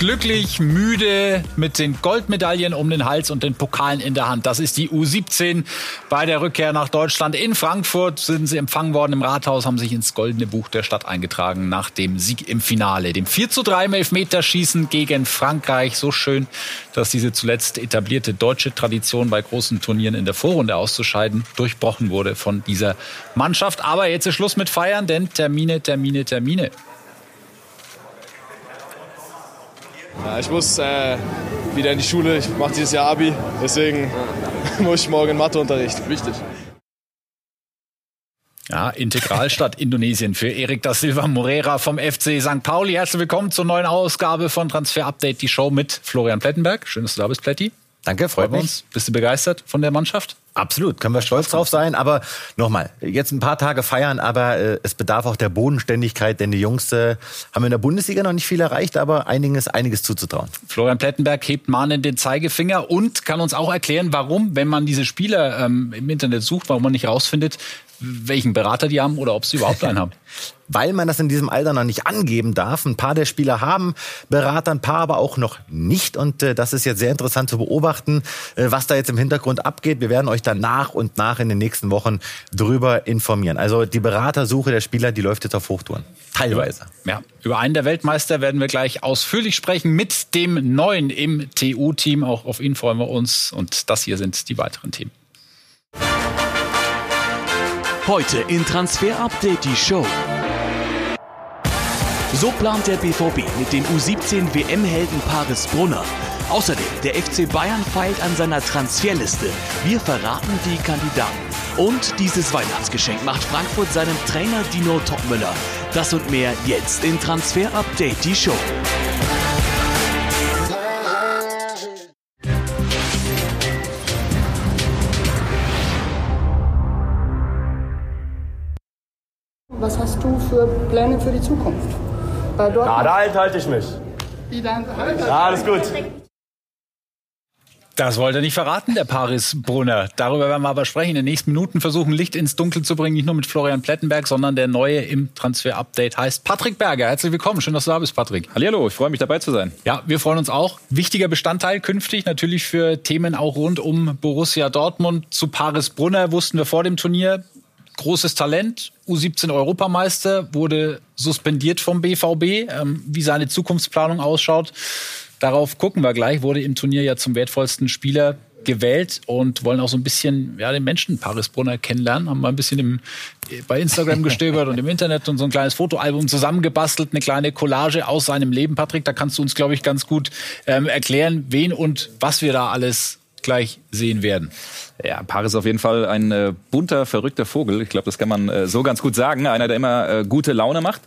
glücklich, müde, mit den Goldmedaillen um den Hals und den Pokalen in der Hand. Das ist die U17 bei der Rückkehr nach Deutschland. In Frankfurt sind sie empfangen worden im Rathaus, haben sich ins goldene Buch der Stadt eingetragen nach dem Sieg im Finale. Dem 4 zu 3 im Elfmeterschießen gegen Frankreich. So schön, dass diese zuletzt etablierte deutsche Tradition bei großen Turnieren in der Vorrunde auszuscheiden durchbrochen wurde von dieser Mannschaft. Aber jetzt ist Schluss mit Feiern, denn Termine, Termine, Termine. Ja, ich muss äh, wieder in die Schule. Ich mache dieses Jahr Abi. Deswegen muss ich morgen in Matheunterricht. Wichtig. Ja, Integralstadt Indonesien für Erik da Silva Moreira vom FC St. Pauli. Herzlich willkommen zur neuen Ausgabe von Transfer Update, die Show mit Florian Plettenberg. Schön, dass du da bist, Pletti. Danke, freut mich. Uns. Bist du begeistert von der Mannschaft? Absolut, können wir stolz drauf sein. Aber nochmal, jetzt ein paar Tage feiern, aber äh, es bedarf auch der Bodenständigkeit, denn die Jungs äh, haben in der Bundesliga noch nicht viel erreicht, aber einiges, einiges zuzutrauen. Florian Plettenberg hebt mahnend den Zeigefinger und kann uns auch erklären, warum, wenn man diese Spieler ähm, im Internet sucht, warum man nicht rausfindet, welchen Berater die haben oder ob sie überhaupt einen haben. Weil man das in diesem Alter noch nicht angeben darf. Ein paar der Spieler haben Berater, ein paar aber auch noch nicht. Und äh, das ist jetzt sehr interessant zu beobachten, äh, was da jetzt im Hintergrund abgeht. Wir werden euch dann nach und nach in den nächsten Wochen drüber informieren. Also die Beratersuche der Spieler, die läuft jetzt auf Hochtouren. Teilweise. Ja, über einen der Weltmeister werden wir gleich ausführlich sprechen mit dem Neuen im TU-Team. Auch auf ihn freuen wir uns. Und das hier sind die weiteren Themen. Heute in Transfer Update die Show. So plant der BVB mit dem U17 WM-Helden Paris Brunner. Außerdem, der FC Bayern feilt an seiner Transferliste. Wir verraten die Kandidaten. Und dieses Weihnachtsgeschenk macht Frankfurt seinem Trainer Dino Topmüller. Das und mehr jetzt in Transfer Update die Show. Was hast du für Pläne für die Zukunft? Bei Ja, Dortmund? da halt halte ich mich. Wie dein Halt? Ja, alles gut. Das wollte er nicht verraten, der Paris Brunner. Darüber werden wir aber sprechen. In den nächsten Minuten versuchen, Licht ins Dunkel zu bringen. Nicht nur mit Florian Plettenberg, sondern der neue im Transfer-Update heißt Patrick Berger. Herzlich willkommen. Schön, dass du da bist, Patrick. Hallihallo, ich freue mich dabei zu sein. Ja, wir freuen uns auch. Wichtiger Bestandteil künftig natürlich für Themen auch rund um Borussia Dortmund. Zu Paris Brunner wussten wir vor dem Turnier. Großes Talent, U17 Europameister, wurde suspendiert vom BVB. Ähm, wie seine Zukunftsplanung ausschaut, darauf gucken wir gleich. Wurde im Turnier ja zum wertvollsten Spieler gewählt und wollen auch so ein bisschen ja, den Menschen Paris Brunner kennenlernen. Haben mal ein bisschen im, bei Instagram gestöbert und im Internet und so ein kleines Fotoalbum zusammengebastelt, eine kleine Collage aus seinem Leben. Patrick, da kannst du uns, glaube ich, ganz gut ähm, erklären, wen und was wir da alles gleich sehen werden. Ja, Paris ist auf jeden Fall ein äh, bunter, verrückter Vogel. Ich glaube, das kann man äh, so ganz gut sagen. Einer, der immer äh, gute Laune macht.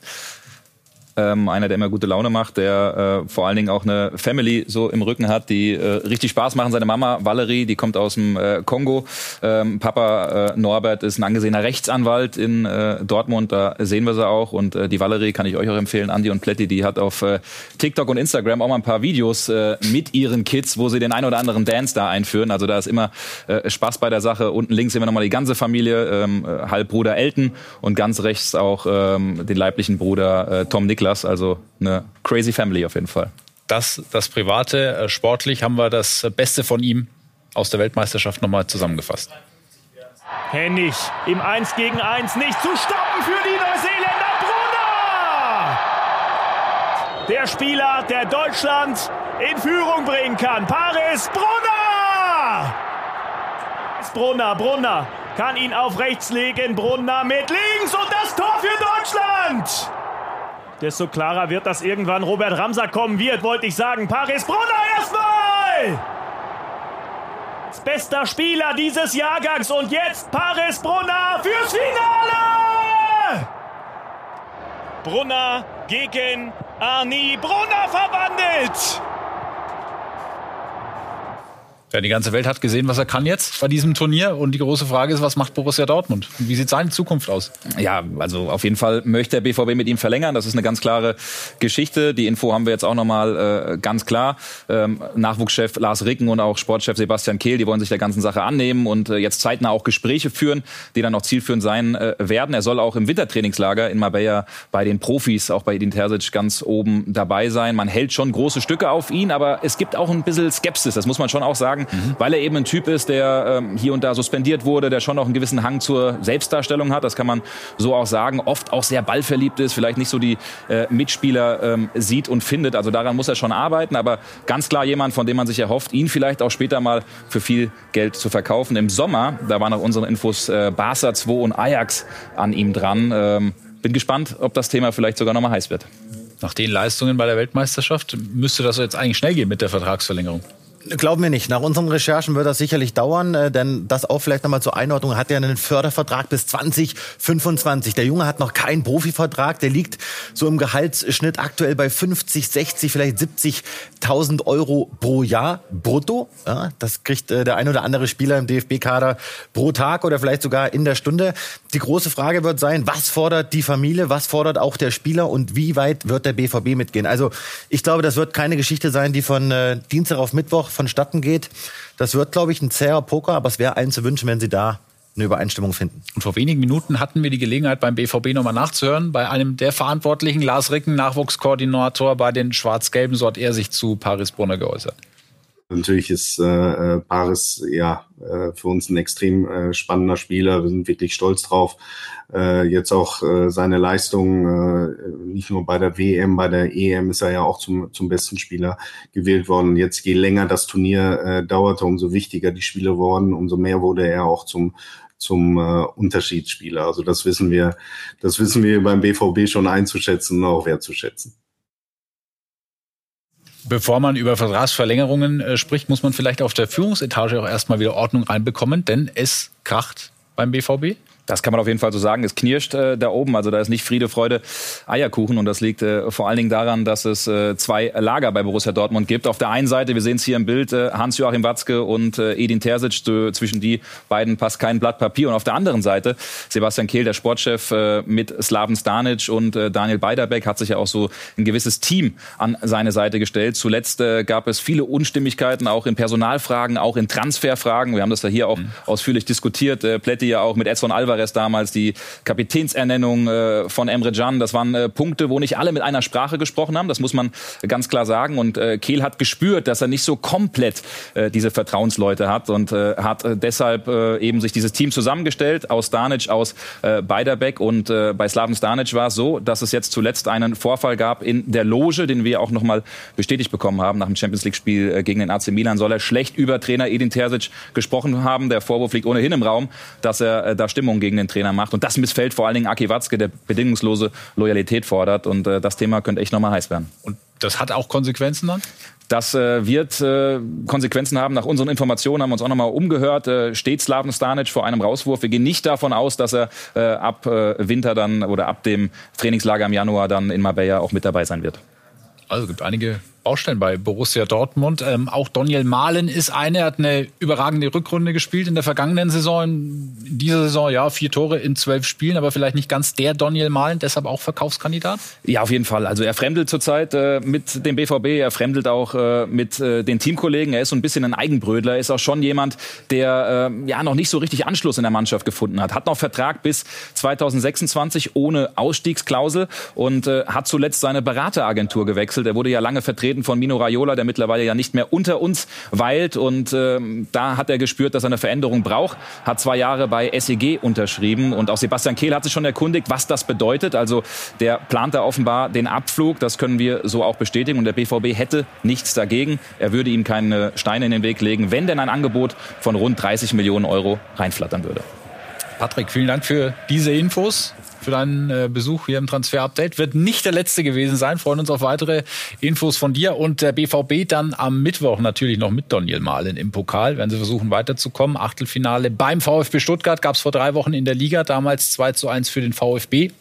Ähm, einer, der immer gute Laune macht, der äh, vor allen Dingen auch eine Family so im Rücken hat, die äh, richtig Spaß machen. Seine Mama Valerie, die kommt aus dem äh, Kongo. Ähm, Papa äh, Norbert ist ein angesehener Rechtsanwalt in äh, Dortmund, da sehen wir sie auch. Und äh, die Valerie kann ich euch auch empfehlen, Andi und Pletti, die hat auf äh, TikTok und Instagram auch mal ein paar Videos äh, mit ihren Kids, wo sie den ein oder anderen Dance da einführen. Also da ist immer äh, Spaß bei der Sache. Unten links sehen wir nochmal die ganze Familie, ähm, äh, Halbbruder Elton und ganz rechts auch ähm, den leiblichen Bruder äh, Tom Niklas. Also eine crazy Family auf jeden Fall. Das, das Private, äh, sportlich haben wir das Beste von ihm aus der Weltmeisterschaft nochmal zusammengefasst. Hennig im 1 gegen 1 nicht zu stoppen für die Neuseeländer. Brunner! Der Spieler, der Deutschland in Führung bringen kann. Paris Brunner! Brunner, Brunner kann ihn auf rechts legen. Brunner mit links und das Tor für Deutschland! Desto klarer wird, dass irgendwann Robert Ramsack kommen wird, wollte ich sagen. Paris Brunner erstmal! Bester Spieler dieses Jahrgangs und jetzt Paris Brunner fürs Finale! Brunner gegen Arni Brunner verwandelt! Ja, die ganze Welt hat gesehen, was er kann jetzt bei diesem Turnier. Und die große Frage ist, was macht Borussia Dortmund? Und wie sieht seine Zukunft aus? Ja, also auf jeden Fall möchte der BVB mit ihm verlängern. Das ist eine ganz klare Geschichte. Die Info haben wir jetzt auch nochmal äh, ganz klar. Ähm, Nachwuchschef Lars Ricken und auch Sportchef Sebastian Kehl, die wollen sich der ganzen Sache annehmen und äh, jetzt zeitnah auch Gespräche führen, die dann auch zielführend sein äh, werden. Er soll auch im Wintertrainingslager in Marbella bei den Profis, auch bei Edin Terzic, ganz oben dabei sein. Man hält schon große Stücke auf ihn, aber es gibt auch ein bisschen Skepsis, das muss man schon auch sagen mhm. weil er eben ein Typ ist, der ähm, hier und da suspendiert wurde, der schon noch einen gewissen Hang zur Selbstdarstellung hat, das kann man so auch sagen, oft auch sehr ballverliebt ist, vielleicht nicht so die äh, Mitspieler ähm, sieht und findet. Also daran muss er schon arbeiten, aber ganz klar jemand, von dem man sich erhofft, ihn vielleicht auch später mal für viel Geld zu verkaufen. Im Sommer, da waren nach unseren Infos äh, Barca 2 und Ajax an ihm dran. Ähm, bin gespannt, ob das Thema vielleicht sogar noch mal heiß wird. Nach den Leistungen bei der Weltmeisterschaft müsste das jetzt eigentlich schnell gehen mit der Vertragsverlängerung. Glauben wir nicht. Nach unseren Recherchen wird das sicherlich dauern, äh, denn das auch vielleicht nochmal zur Einordnung, hat ja einen Fördervertrag bis 2025. Der Junge hat noch keinen Profivertrag, der liegt so im Gehaltsschnitt aktuell bei 50, 60, vielleicht 70.000 Euro pro Jahr brutto. Ja, das kriegt äh, der ein oder andere Spieler im DFB-Kader pro Tag oder vielleicht sogar in der Stunde. Die große Frage wird sein, was fordert die Familie, was fordert auch der Spieler und wie weit wird der BVB mitgehen? Also ich glaube, das wird keine Geschichte sein, die von äh, Dienstag auf Mittwoch vonstatten geht. Das wird, glaube ich, ein zäher Poker, aber es wäre allen zu wünschen, wenn sie da eine Übereinstimmung finden. Und vor wenigen Minuten hatten wir die Gelegenheit, beim BVB nochmal nachzuhören. Bei einem der Verantwortlichen, Lars Ricken, Nachwuchskoordinator bei den Schwarz-Gelben, so hat er sich zu Paris Brunner geäußert. Natürlich ist äh, Paris ja äh, für uns ein extrem äh, spannender Spieler. Wir sind wirklich stolz drauf. Äh, jetzt auch äh, seine Leistung, äh, nicht nur bei der WM, bei der EM ist er ja auch zum, zum besten Spieler gewählt worden. Jetzt je länger das Turnier äh, dauerte, umso wichtiger die Spiele wurden, umso mehr wurde er auch zum zum äh, Unterschiedsspieler. Also das wissen wir, das wissen wir beim BVB schon einzuschätzen und auch wertzuschätzen. Bevor man über Vertragsverlängerungen äh, spricht, muss man vielleicht auf der Führungsetage auch erstmal wieder Ordnung reinbekommen, denn es kracht beim BVB. Das kann man auf jeden Fall so sagen. Es knirscht äh, da oben. Also da ist nicht Friede, Freude, Eierkuchen. Und das liegt äh, vor allen Dingen daran, dass es äh, zwei Lager bei Borussia Dortmund gibt. Auf der einen Seite, wir sehen es hier im Bild, äh, Hans-Joachim Watzke und äh, Edin Terzic. Zwischen die beiden passt kein Blatt Papier. Und auf der anderen Seite Sebastian Kehl, der Sportchef, äh, mit Slaven Stanic und Daniel Beiderbeck hat sich ja auch so ein gewisses Team an seine Seite gestellt. Zuletzt gab es viele Unstimmigkeiten, auch in Personalfragen, auch in Transferfragen. Wir haben das ja hier auch mhm. ausführlich diskutiert. Plätti ja auch mit Edson Alvarez Alvarez damals, die Kapitänsernennung äh, von Emre Can. Das waren äh, Punkte, wo nicht alle mit einer Sprache gesprochen haben. Das muss man ganz klar sagen. Und äh, Kehl hat gespürt, dass er nicht so komplett äh, diese Vertrauensleute hat und äh, hat äh, deshalb äh, eben sich dieses Team zusammengestellt aus Stanic, aus äh, Beiderbeck. Und äh, bei Slaven Stanic war es so, dass es jetzt zuletzt einen Vorfall gab in der Loge, den wir auch nochmal bestätigt bekommen haben nach dem Champions League-Spiel äh, gegen den AC Milan. Soll er schlecht über Trainer Edin Terzic gesprochen haben. Der Vorwurf liegt ohnehin im Raum, dass er äh, da Stimmung gegen den Trainer macht. Und das missfällt vor allen Dingen Aki Watzke, der bedingungslose Loyalität fordert. Und äh, das Thema könnte echt nochmal heiß werden. Und das hat auch Konsequenzen dann? Das äh, wird äh, Konsequenzen haben. Nach unseren Informationen haben wir uns auch nochmal umgehört. Äh, steht Slaven Stanic vor einem Rauswurf. Wir gehen nicht davon aus, dass er äh, ab äh, Winter dann oder ab dem Trainingslager im Januar dann in Marbella auch mit dabei sein wird. Also es gibt einige Baustellen bei Borussia Dortmund. Ähm, auch Daniel Mahlen ist eine, er hat eine überragende Rückrunde gespielt in der vergangenen Saison. In dieser Saison, ja, vier Tore in zwölf Spielen, aber vielleicht nicht ganz der Daniel Mahlen, deshalb auch Verkaufskandidat? Ja, auf jeden Fall. Also er fremdelt zurzeit äh, mit dem BVB, er fremdelt auch äh, mit äh, den Teamkollegen. Er ist so ein bisschen ein Eigenbrödler, er ist auch schon jemand, der äh, ja noch nicht so richtig Anschluss in der Mannschaft gefunden hat. Hat noch Vertrag bis 2026 ohne Ausstiegsklausel und äh, hat zuletzt seine Berateragentur gewechselt. Er wurde ja lange vertreten vertreten von Mino Raiola, der mittlerweile ja nicht mehr unter uns weilt. Und ähm, da hat er gespürt, dass er eine Veränderung braucht. Hat zwei Jahre bei SEG unterschrieben. Und auch Sebastian Kehl hat sich schon erkundigt, was das bedeutet. Also der plant da offenbar den Abflug. Das können wir so auch bestätigen. Und der BVB hätte nichts dagegen. Er würde ihm keine Steine in den Weg legen, wenn denn ein Angebot von rund 30 Millionen Euro reinflattern würde. Patrick, vielen Dank für diese Infos für deinen äh, Besuch hier im Transfer-Update. Wird nicht der letzte gewesen sein. Freuen uns auf weitere Infos von dir und der BVB dann am Mittwoch natürlich noch mit Daniel Mahlen im Pokal. Werden sie versuchen weiterzukommen. Achtelfinale beim VfB Stuttgart gab es vor drei Wochen in der Liga. Damals 2 zu 1 für den VfB.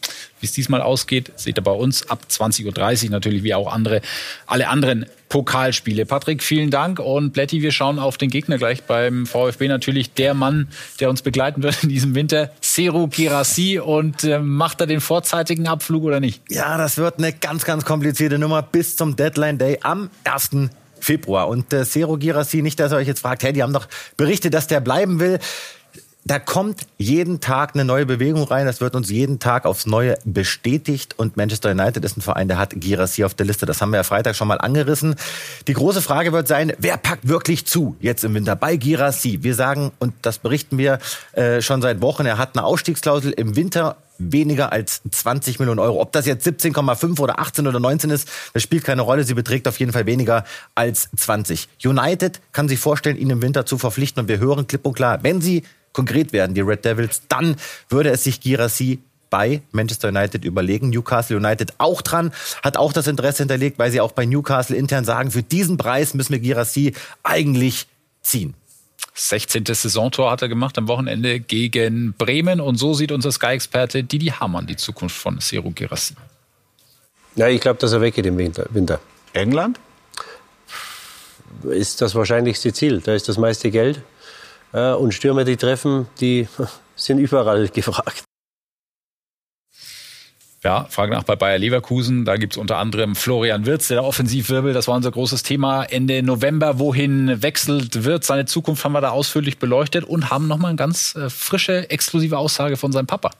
Wie es diesmal ausgeht, seht ihr bei uns ab 20.30 Uhr natürlich wie auch andere, alle anderen Pokalspiele. Patrick, vielen Dank und Bletti, wir schauen auf den Gegner gleich beim VfB. Natürlich der Mann, der uns begleiten wird in diesem Winter, Seru Girassi. Und äh, macht er den vorzeitigen Abflug oder nicht? Ja, das wird eine ganz, ganz komplizierte Nummer bis zum Deadline Day am 1. Februar. Und äh, Seru Girassi, nicht, dass ihr euch jetzt fragt, hey, die haben doch berichtet, dass der bleiben will da kommt jeden Tag eine neue Bewegung rein. Das wird uns jeden Tag aufs Neue bestätigt. Und Manchester United ist ein Verein, der hat Girassi auf der Liste. Das haben wir ja Freitag schon mal angerissen. Die große Frage wird sein, wer packt wirklich zu jetzt im Winter bei Girassi? Wir sagen, und das berichten wir äh, schon seit Wochen, er hat eine Ausstiegsklausel im Winter weniger als 20 Millionen Euro. Ob das jetzt 17,5 oder 18 oder 19 ist, das spielt keine Rolle. Sie beträgt auf jeden Fall weniger als 20. United kann sich vorstellen, ihn im Winter zu verpflichten. Und wir hören klipp und klar, wenn sie konkret werden, die Red Devils, dann würde es sich Girassi bei Manchester United überlegen. Newcastle United auch dran, hat auch das Interesse hinterlegt, weil sie auch bei Newcastle intern sagen, für diesen Preis müssen wir Girassi eigentlich ziehen. 16. Saisontor hat er gemacht am Wochenende gegen Bremen und so sieht unser Sky-Experte Didi Hamann die Zukunft von Seru Girassi. Ja, ich glaube, dass er weggeht im Winter. England? Ist das wahrscheinlichste Ziel. Da ist das meiste Geld. Äh, und Stürmer, die treffen, die sind überall gefragt. Ja, Frage nach bei Bayer Leverkusen. Da gibt's unter anderem Florian Wirtz, der Offensivwirbel. Das war unser großes Thema Ende November. Wohin wechselt Wirtz? Seine Zukunft haben wir da ausführlich beleuchtet und haben nochmal eine ganz äh, frische, exklusive Aussage von seinem Papa.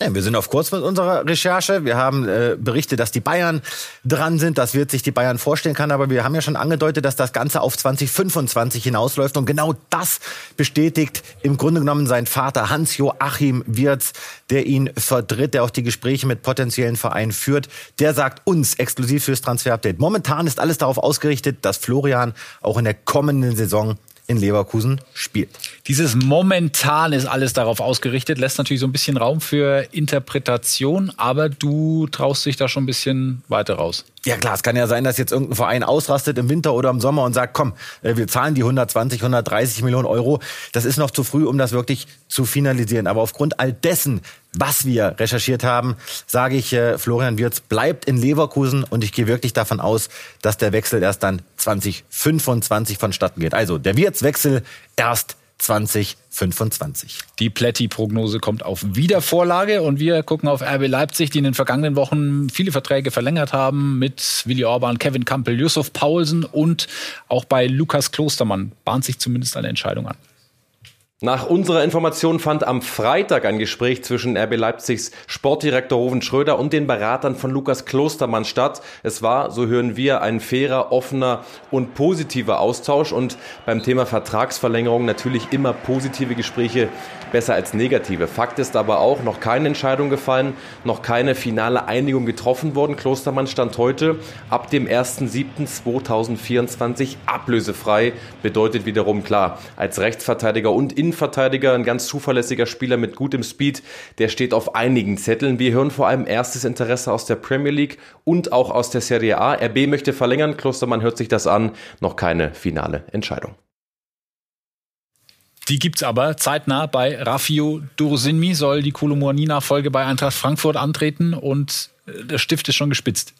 Ja, wir sind auf kurz mit unserer Recherche. Wir haben äh, berichtet, dass die Bayern dran sind. Das wird sich die Bayern vorstellen kann. Aber wir haben ja schon angedeutet, dass das Ganze auf 2025 hinausläuft. Und genau das bestätigt im Grunde genommen sein Vater Hans-Joachim Wirz, der ihn vertritt, der auch die Gespräche mit potenziellen Vereinen führt. Der sagt uns exklusiv fürs Transfer-Update. Momentan ist alles darauf ausgerichtet, dass Florian auch in der kommenden Saison in Leverkusen spielt. Dieses momentan ist alles darauf ausgerichtet, lässt natürlich so ein bisschen Raum für Interpretation, aber du traust dich da schon ein bisschen weiter raus. Ja klar, es kann ja sein, dass jetzt irgendein Verein ausrastet im Winter oder im Sommer und sagt, komm, äh, wir zahlen die 120, 130 Millionen Euro. Das ist noch zu früh, um das wirklich zu finalisieren. Aber aufgrund all dessen, was wir recherchiert haben, sage ich, äh, Florian Wirz bleibt in Leverkusen und ich gehe wirklich davon aus, dass der Wechsel erst dann 2025 vonstatten geht. Also der Wirz-Wechsel erst 2025. Die Pletti-Prognose kommt auf Wiedervorlage und wir gucken auf RB Leipzig, die in den vergangenen Wochen viele Verträge verlängert haben mit Willi Orban, Kevin Campbell, Yusuf Paulsen und auch bei Lukas Klostermann bahnt sich zumindest eine Entscheidung an. Nach unserer Information fand am Freitag ein Gespräch zwischen RB Leipzigs Sportdirektor Hoven Schröder und den Beratern von Lukas Klostermann statt. Es war, so hören wir, ein fairer, offener und positiver Austausch und beim Thema Vertragsverlängerung natürlich immer positive Gespräche besser als negative. Fakt ist aber auch, noch keine Entscheidung gefallen, noch keine finale Einigung getroffen worden. Klostermann stand heute ab dem 1.7.2024 ablösefrei, bedeutet wiederum klar, als Rechtsverteidiger und Innenverteidiger, ein ganz zuverlässiger Spieler mit gutem Speed, der steht auf einigen Zetteln. Wir hören vor allem erstes Interesse aus der Premier League und auch aus der Serie A. RB möchte verlängern, Klostermann hört sich das an, noch keine finale Entscheidung. Die gibt's aber zeitnah bei Raffio Dursinmi, soll die Kolomouani-Nachfolge bei Eintracht Frankfurt antreten und äh, der Stift ist schon gespitzt.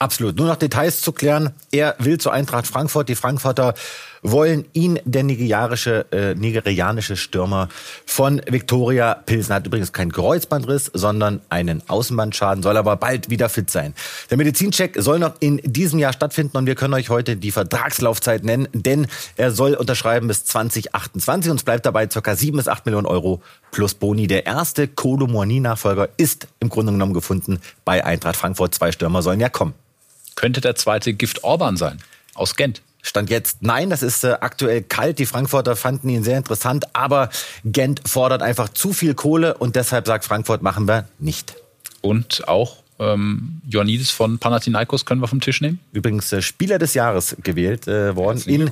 Absolut. Nur noch Details zu klären. Er will zur Eintracht Frankfurt. Die Frankfurter wollen ihn, der nigerianische, äh, nigerianische Stürmer von Viktoria Pilsen. Hat übrigens keinen Kreuzbandriss, sondern einen Außenbandschaden, soll aber bald wieder fit sein. Der Medizincheck soll noch in diesem Jahr stattfinden und wir können euch heute die Vertragslaufzeit nennen, denn er soll unterschreiben bis 2028 und es bleibt dabei ca. 7 bis 8 Millionen Euro plus Boni. Der erste Kolo Moani-Nachfolger ist im Grunde genommen gefunden bei Eintracht Frankfurt. Zwei Stürmer sollen ja kommen. Könnte der zweite Gift Orban sein, aus Gent. Stand jetzt nein, das ist äh, aktuell kalt. Die Frankfurter fanden ihn sehr interessant, aber Gent fordert einfach zu viel Kohle und deshalb sagt Frankfurt, machen wir nicht. Und auch ähm, Ioannidis von Panathinaikos können wir vom Tisch nehmen? Übrigens äh, Spieler des Jahres gewählt äh, worden in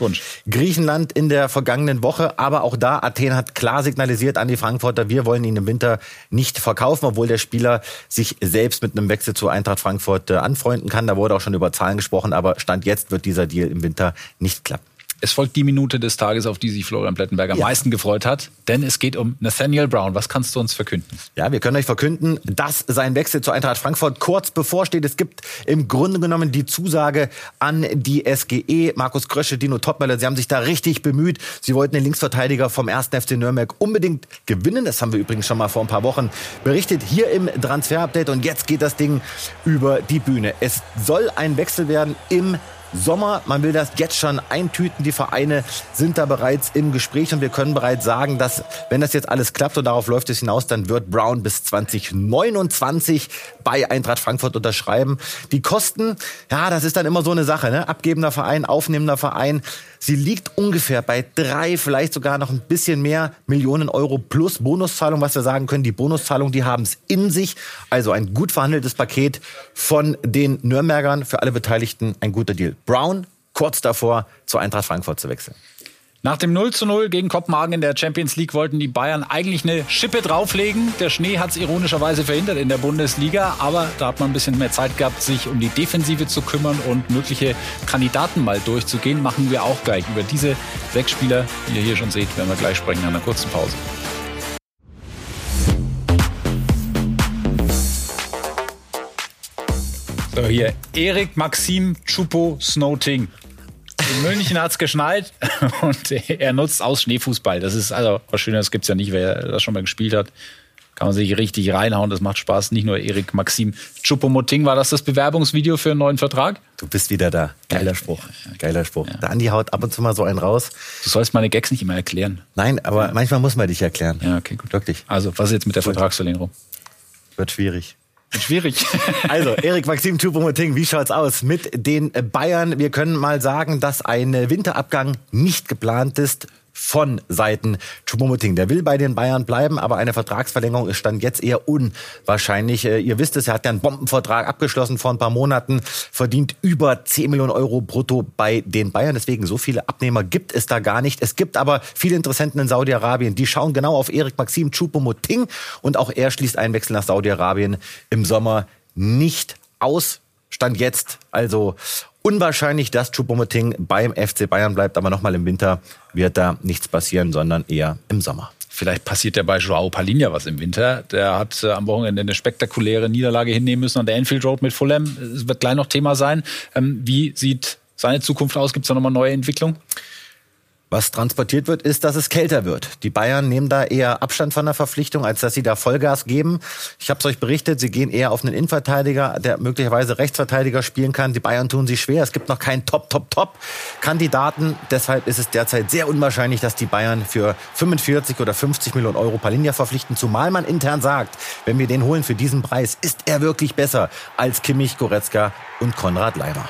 Griechenland in der vergangenen Woche. Aber auch da, Athen hat klar signalisiert an die Frankfurter, wir wollen ihn im Winter nicht verkaufen, obwohl der Spieler sich selbst mit einem Wechsel zu Eintracht Frankfurt äh, anfreunden kann. Da wurde auch schon über Zahlen gesprochen, aber Stand jetzt wird dieser Deal im Winter nicht klappen. Es folgt die Minute des Tages, auf die sich Florian Plettenberg am ja. meisten gefreut hat, denn es geht um Nathaniel Brown. Was kannst du uns verkünden? Ja, wir können euch verkünden, dass sein Wechsel zur Eintracht Frankfurt kurz bevorsteht. Es gibt im Grunde genommen die Zusage an die SGE. Markus Krösche, Dino Topmöller, sie haben sich da richtig bemüht. Sie wollten den Linksverteidiger vom 1. FC Nürnberg unbedingt gewinnen. Das haben wir übrigens schon mal vor ein paar Wochen berichtet hier im Transfer-Update. Und jetzt geht das Ding über die Bühne. Es soll ein Wechsel werden im Sommer. Man will das jetzt schon eintüten. Die Vereine sind da bereits im Gespräch und wir können bereits sagen, dass wenn das jetzt alles klappt und darauf läuft es hinaus, dann wird Brown bis 2029 bei Eintracht Frankfurt unterschreiben. Die Kosten, ja, das ist dann immer so eine Sache. Ne? Abgebender Verein, aufnehmender Verein. Sie liegt ungefähr bei drei, vielleicht sogar noch ein bisschen mehr Millionen Euro plus Bonuszahlung, was wir sagen können. Die Bonuszahlung, die haben es in sich. Also ein gut verhandeltes Paket von den Nürnbergern für alle Beteiligten. Ein guter Deal. Brown kurz davor, zur Eintracht Frankfurt zu wechseln. Nach dem 0 zu 0 gegen Kopenhagen in der Champions League wollten die Bayern eigentlich eine Schippe drauflegen. Der Schnee hat es ironischerweise verhindert in der Bundesliga, aber da hat man ein bisschen mehr Zeit gehabt, sich um die Defensive zu kümmern und mögliche Kandidaten mal durchzugehen. Machen wir auch gleich. Über diese sechs Spieler, die ihr hier schon seht, werden wir gleich sprechen nach einer kurzen Pause. So, hier Erik Maxim Chupo Snowting. In München hat es geschneit und er nutzt aus Schneefußball. Das ist also was Schönes gibt es ja nicht, wer das schon mal gespielt hat. Kann man sich richtig reinhauen, das macht Spaß. Nicht nur Erik Maxim Chupomoting, war das das Bewerbungsvideo für einen neuen Vertrag? Du bist wieder da. Geiler Spruch. Geiler Spruch. Ja. Der Andi haut ab und zu mal so einen raus. Du sollst meine Gags nicht immer erklären. Nein, aber ja. manchmal muss man dich erklären. Ja, okay, gut. Wirklich. Also, was ist jetzt mit der Vertragsverlängerung? Wird schwierig. Schwierig. Also, Erik Maxim Choupo-Moting, wie schaut's aus mit den Bayern? Wir können mal sagen, dass ein Winterabgang nicht geplant ist von Seiten Choupo-Moting. Der will bei den Bayern bleiben, aber eine Vertragsverlängerung ist dann jetzt eher unwahrscheinlich. Äh, ihr wisst es, er hat ja einen Bombenvertrag abgeschlossen vor ein paar Monaten, verdient über 10 Millionen Euro brutto bei den Bayern. Deswegen so viele Abnehmer gibt es da gar nicht. Es gibt aber viele Interessenten in Saudi-Arabien, die schauen genau auf Erik Maxim Choupo-Moting und auch er schließt einen Wechsel nach Saudi-Arabien im Sommer nicht aus. Stand jetzt also unwahrscheinlich, dass Choupo-Moting beim FC Bayern bleibt, aber nochmal im Winter wird da nichts passieren, sondern eher im Sommer. Vielleicht passiert ja bei Joao Palinha was im Winter. Der hat äh, am Wochenende eine spektakuläre Niederlage hinnehmen müssen an der Enfield Road mit Fulham. Es wird gleich noch Thema sein. Ähm, wie sieht seine Zukunft aus? Gibt es da nochmal neue Entwicklungen? Was transportiert wird, ist, dass es kälter wird. Die Bayern nehmen da eher Abstand von der Verpflichtung, als dass sie da Vollgas geben. Ich habe es euch berichtet, sie gehen eher auf einen Innenverteidiger, der möglicherweise Rechtsverteidiger spielen kann. Die Bayern tun sich schwer. Es gibt noch keinen Top, Top, Top-Kandidaten. Deshalb ist es derzeit sehr unwahrscheinlich, dass die Bayern für 45 oder 50 Millionen Euro Palinja verpflichten. Zumal man intern sagt, wenn wir den holen für diesen Preis, ist er wirklich besser als Kimmich, Goretzka und Konrad Leimer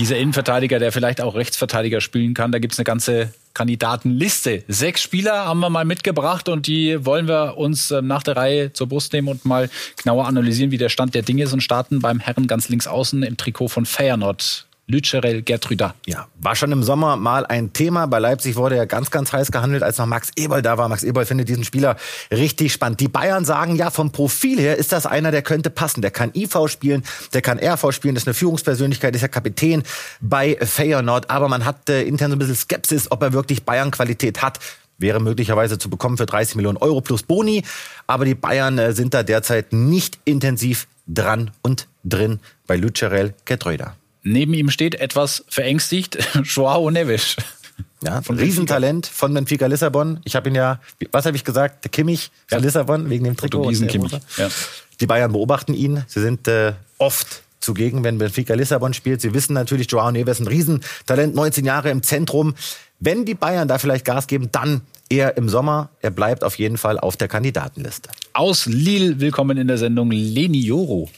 dieser Innenverteidiger, der vielleicht auch Rechtsverteidiger spielen kann. Da gibt's eine ganze Kandidatenliste. Sechs Spieler haben wir mal mitgebracht und die wollen wir uns ähm, nach der Reihe zur Brust nehmen und mal genauer analysieren, wie der Stand der Dinge ist und starten beim Herren ganz links außen im Trikot von Feyenoord. Lücerel Gertruda. Ja, war schon im Sommer mal ein Thema. Bei Leipzig wurde er ganz, ganz heiß gehandelt, als noch Max Eberl da war. Max Eberl findet diesen Spieler richtig spannend. Die Bayern sagen ja, vom Profil her ist das einer, der könnte passen. Der kann IV spielen, der kann RV spielen, ist eine Führungspersönlichkeit, ist ja Kapitän bei Feyenoord. Aber man hat äh, intern so ein bisschen Skepsis, ob er wirklich Bayern-Qualität hat wäre möglicherweise zu bekommen für 30 Millionen Euro plus Boni. Aber die Bayern äh, sind da derzeit nicht intensiv dran und drin bei Lucerel Getreuda. Neben ihm steht etwas verängstigt Joao Neves. Ja, von Riesentalent von Benfica Lissabon. Ich habe ihn ja, was habe ich gesagt, der Kimmich von ja. Lissabon wegen dem Trikot. Kimmich. Ja. Die Bayern beobachten ihn. Sie sind äh, oft zugegen, wenn Benfica Lissabon spielt. Sie wissen natürlich, Joao Neves ein Riesentalent, 19 Jahre im Zentrum. Wenn die Bayern da vielleicht Gas geben, dann eher im Sommer. Er bleibt auf jeden Fall auf der Kandidatenliste. Aus Lille, willkommen in der Sendung Leni Joro.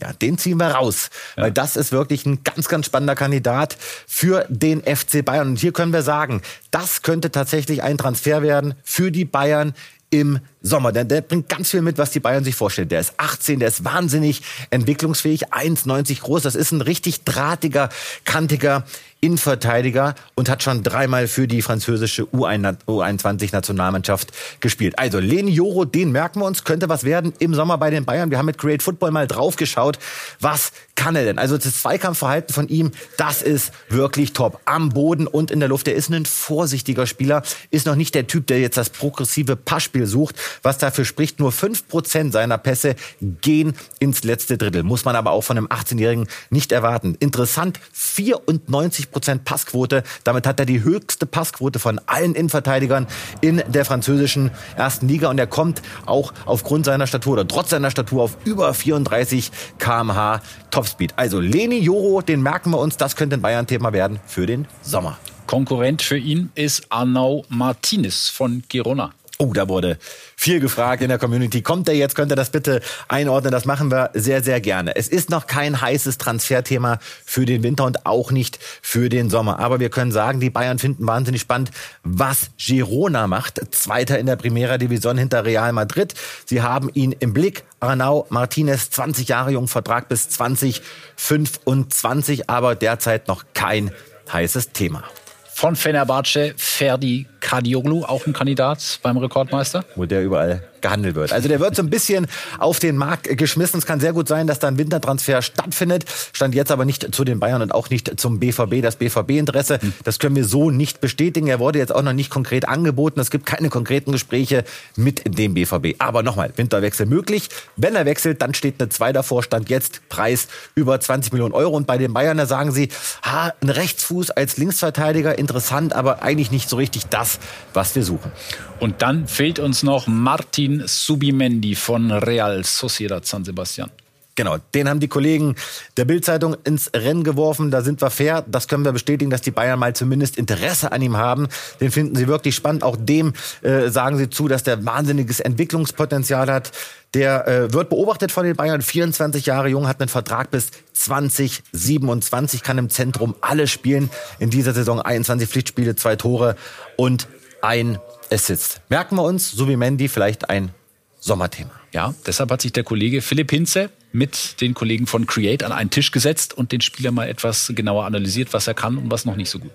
Ja, den ziehen wir raus, ja. weil das ist wirklich ein ganz, ganz spannender Kandidat für den FC Bayern. Und hier können wir sagen, das könnte tatsächlich ein Transfer werden für die Bayern im Sommer. Der, der bringt ganz viel mit, was die Bayern sich vorstellen. Der ist 18, der ist wahnsinnig entwicklungsfähig, 1,90 groß. Das ist ein richtig drahtiger, kantiger Innenverteidiger und hat schon dreimal für die französische U21-Nationalmannschaft gespielt. Also Leni Joro, den merken wir uns, könnte was werden im Sommer bei den Bayern. Wir haben mit Great Football mal draufgeschaut. Was kann er denn? Also das Zweikampfverhalten von ihm, das ist wirklich top. Am Boden und in der Luft. Er ist ein vorsichtiger Spieler, ist noch nicht der Typ, der jetzt das progressive Passspiel sucht. Was dafür spricht, nur fünf Prozent seiner Pässe gehen ins letzte Drittel. Muss man aber auch von einem 18-Jährigen nicht erwarten. Interessant, 94 Prozent Passquote. Damit hat er die höchste Passquote von allen Innenverteidigern in der französischen ersten Liga. Und er kommt auch aufgrund seiner Statur oder trotz seiner Statur auf über 34 kmh Topspeed. Also Leni Joro, den merken wir uns. Das könnte ein Bayern-Thema werden für den Sommer. Konkurrent für ihn ist Arnau Martinez von Girona. Oh, da wurde viel gefragt in der Community. Kommt er jetzt? Könnt ihr das bitte einordnen? Das machen wir sehr, sehr gerne. Es ist noch kein heißes Transferthema für den Winter und auch nicht für den Sommer. Aber wir können sagen, die Bayern finden wahnsinnig spannend, was Girona macht. Zweiter in der Primera Division hinter Real Madrid. Sie haben ihn im Blick. Arnau Martinez, 20 Jahre jung, Vertrag bis 2025, aber derzeit noch kein heißes Thema von Fenerbahce, Ferdi Kadioglu, auch ein Kandidat beim Rekordmeister. Wo der überall gehandelt wird. Also der wird so ein bisschen auf den Markt geschmissen. Es kann sehr gut sein, dass da ein Wintertransfer stattfindet. Stand jetzt aber nicht zu den Bayern und auch nicht zum BVB. Das BVB-Interesse, hm. das können wir so nicht bestätigen. Er wurde jetzt auch noch nicht konkret angeboten. Es gibt keine konkreten Gespräche mit dem BVB. Aber nochmal, Winterwechsel möglich. Wenn er wechselt, dann steht eine 2 davor. Stand jetzt Preis über 20 Millionen Euro. Und bei den Bayern, da sagen sie, ha, ein Rechtsfuß als Linksverteidiger, interessant, aber eigentlich nicht so richtig das, was wir suchen. Und dann fehlt uns noch Martin Subimendi von Real Sociedad San Sebastian. Genau, den haben die Kollegen der Bildzeitung ins Rennen geworfen. Da sind wir fair. Das können wir bestätigen, dass die Bayern mal zumindest Interesse an ihm haben. Den finden sie wirklich spannend. Auch dem äh, sagen sie zu, dass der wahnsinniges Entwicklungspotenzial hat. Der äh, wird beobachtet von den Bayern. 24 Jahre jung, hat einen Vertrag bis 2027, kann im Zentrum alle spielen. In dieser Saison 21 Pflichtspiele, zwei Tore und ein Assist. Merken wir uns, so wie Mandy, vielleicht ein Sommerthema. Ja, deshalb hat sich der Kollege Philipp Hinze mit den Kollegen von Create an einen Tisch gesetzt und den Spieler mal etwas genauer analysiert, was er kann und was noch nicht so gut.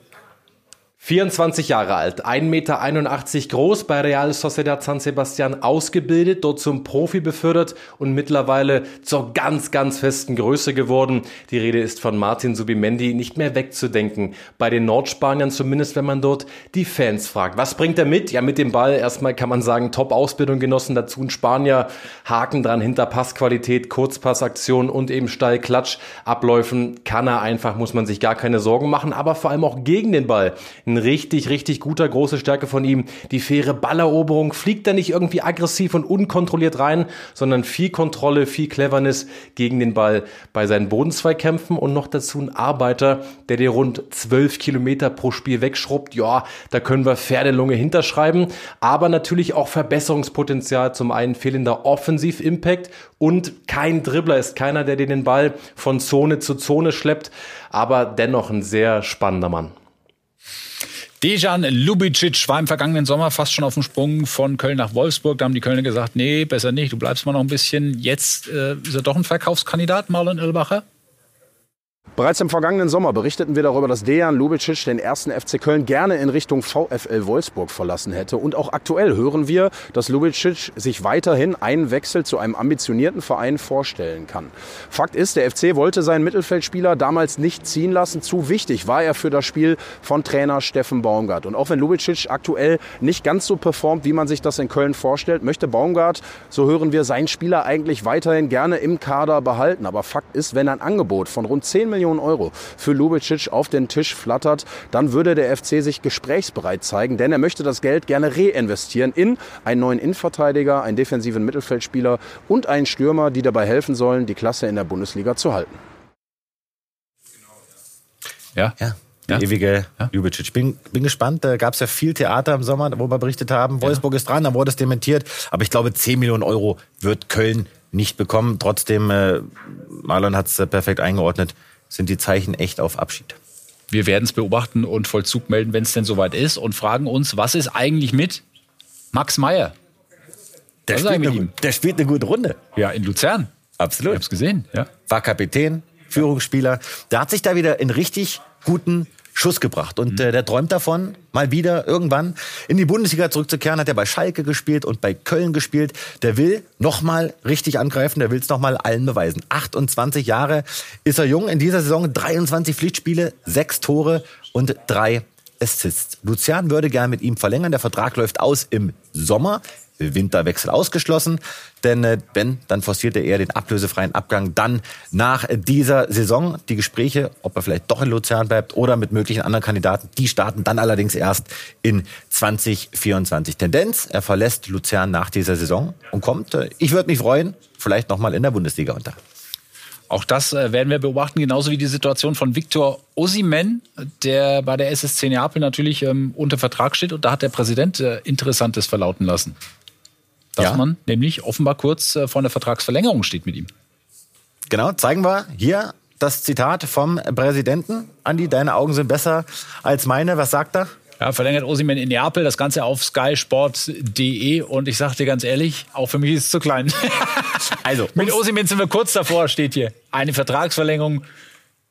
24 Jahre alt, 1,81 Meter groß, bei Real Sociedad San Sebastian ausgebildet, dort zum Profi befördert und mittlerweile zur ganz, ganz festen Größe geworden. Die Rede ist von Martin Subimendi, nicht mehr wegzudenken. Bei den Nordspaniern zumindest, wenn man dort die Fans fragt. Was bringt er mit? Ja, mit dem Ball erstmal kann man sagen, Top-Ausbildung genossen, dazu ein Spanier, Haken dran hinter Passqualität, Kurzpassaktion und eben Steil-Klatsch. Abläufen kann er einfach, muss man sich gar keine Sorgen machen, aber vor allem auch gegen den Ball ein richtig, richtig guter, große Stärke von ihm. Die faire Balleroberung fliegt da nicht irgendwie aggressiv und unkontrolliert rein, sondern viel Kontrolle, viel Cleverness gegen den Ball bei seinen Bodenzweikämpfen und noch dazu ein Arbeiter, der dir rund 12 Kilometer pro Spiel wegschrubbt. Ja, da können wir Pferdelunge hinterschreiben, aber natürlich auch Verbesserungspotenzial. Zum einen fehlender Offensiv-Impact und kein Dribbler ist keiner, der dir den Ball von Zone zu Zone schleppt, aber dennoch ein sehr spannender Mann. Dejan Lubicic war im vergangenen Sommer fast schon auf dem Sprung von Köln nach Wolfsburg. Da haben die Kölner gesagt, nee, besser nicht, du bleibst mal noch ein bisschen. Jetzt äh, ist er doch ein Verkaufskandidat, Marlon Irlbacher. Bereits im vergangenen Sommer berichteten wir darüber, dass Dejan Lubicic den ersten FC Köln gerne in Richtung VfL Wolfsburg verlassen hätte. Und auch aktuell hören wir, dass Lubicic sich weiterhin einen Wechsel zu einem ambitionierten Verein vorstellen kann. Fakt ist, der FC wollte seinen Mittelfeldspieler damals nicht ziehen lassen. Zu wichtig war er für das Spiel von Trainer Steffen Baumgart. Und auch wenn Lubicic aktuell nicht ganz so performt, wie man sich das in Köln vorstellt, möchte Baumgart, so hören wir, seinen Spieler eigentlich weiterhin gerne im Kader behalten. Aber Fakt ist, wenn ein Angebot von rund 10 Millionen Euro für Lubicic auf den Tisch flattert, dann würde der FC sich gesprächsbereit zeigen, denn er möchte das Geld gerne reinvestieren in einen neuen Innenverteidiger, einen defensiven Mittelfeldspieler und einen Stürmer, die dabei helfen sollen, die Klasse in der Bundesliga zu halten. Ja. ja. Der ja. ewige ja. Ljubicic. Ich bin, bin gespannt. Da gab es ja viel Theater im Sommer, wo wir berichtet haben. Wolfsburg ja. ist dran, dann wurde es dementiert. Aber ich glaube, 10 Millionen Euro wird Köln nicht bekommen. Trotzdem, äh, Marlon hat es äh, perfekt eingeordnet sind die Zeichen echt auf Abschied. Wir werden es beobachten und Vollzug melden, wenn es denn soweit ist und fragen uns, was ist eigentlich mit Max Meyer? Der spielt, eine, der spielt eine gute Runde. Ja, in Luzern. Absolut. Ich hab's gesehen, ja. War Kapitän, Führungsspieler. Der hat sich da wieder in richtig guten Schuss gebracht. Und äh, der träumt davon, mal wieder irgendwann in die Bundesliga zurückzukehren. Hat er bei Schalke gespielt und bei Köln gespielt. Der will nochmal richtig angreifen. Der will es nochmal allen beweisen. 28 Jahre ist er jung. In dieser Saison 23 Pflichtspiele, sechs Tore und drei Assists. Lucian würde gern mit ihm verlängern. Der Vertrag läuft aus im Sommer. Winterwechsel ausgeschlossen. Denn äh, wenn, dann forciert er eher den ablösefreien Abgang dann nach dieser Saison. Die Gespräche, ob er vielleicht doch in Luzern bleibt oder mit möglichen anderen Kandidaten, die starten dann allerdings erst in 2024. Tendenz, er verlässt Luzern nach dieser Saison und kommt, äh, ich würde mich freuen, vielleicht nochmal in der Bundesliga unter. Auch das äh, werden wir beobachten, genauso wie die Situation von Viktor Osimen, der bei der SSC Neapel natürlich ähm, unter Vertrag steht. Und da hat der Präsident äh, Interessantes verlauten lassen. Dass Ja. man nämlich offenbar kurz äh, vor einer Vertragsverlängerung steht mit ihm. Genau, zeigen wir hier das Zitat vom Präsidenten. Andi, deine Augen sind besser als meine. Was sagt er? Ja, verlängert Osimen in Neapel, das Ganze auf skysport.de. Und ich sag dir ganz ehrlich, auch für mich ist es zu klein. Also, Mit Osimen sind wir kurz davor, steht hier, eine Vertragsverlängerung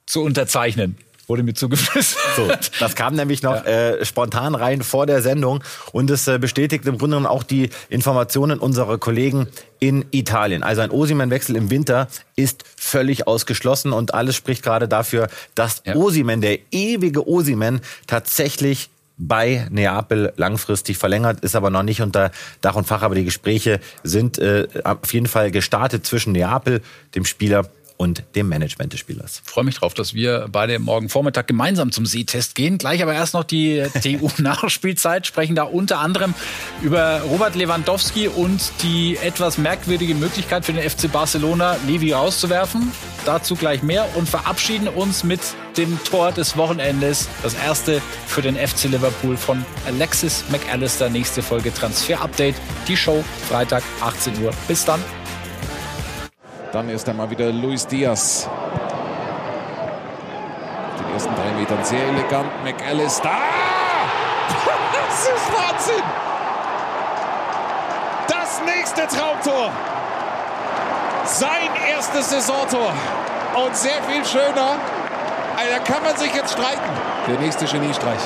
zu unterzeichnen. Wurde mir zugeflüstert. So, das kam nämlich noch äh, spontan rein vor der Sendung und es äh, bestätigt im Grunde genommen auch die Informationen unserer Kollegen in Italien. Also ein Osimen-Wechsel im Winter ist völlig ausgeschlossen und alles spricht gerade dafür, dass Osimen, der ewige Osimen, tatsächlich bei Neapel langfristig verlängert, ist aber noch nicht unter Dach und Fach, aber die Gespräche sind äh, auf jeden Fall gestartet zwischen Neapel, dem Spieler und dem Management des Spielers. freue mich drauf, dass wir beide morgen Vormittag gemeinsam zum Sehtest gehen. Gleich aber erst noch die TU-Nachspielzeit, sprechen da unter anderem über Robert Lewandowski und die etwas merkwürdige Möglichkeit für den FC Barcelona, Levi rauszuwerfen. Dazu gleich mehr und verabschieden uns mit dem Tor des Wochenendes. Das erste für den FC Liverpool von Alexis McAllister. Nächste Folge Transfer Update. Die Show Freitag 18 Uhr. Bis dann. Dann ist einmal wieder Luis Diaz. Den ersten drei Metern sehr elegant. McAllister. Das ist Wahnsinn! Das nächste Traumtor. Sein erstes Saisontor. Und sehr viel schöner. Also, da kann man sich jetzt streiten. Der nächste Geniestreich.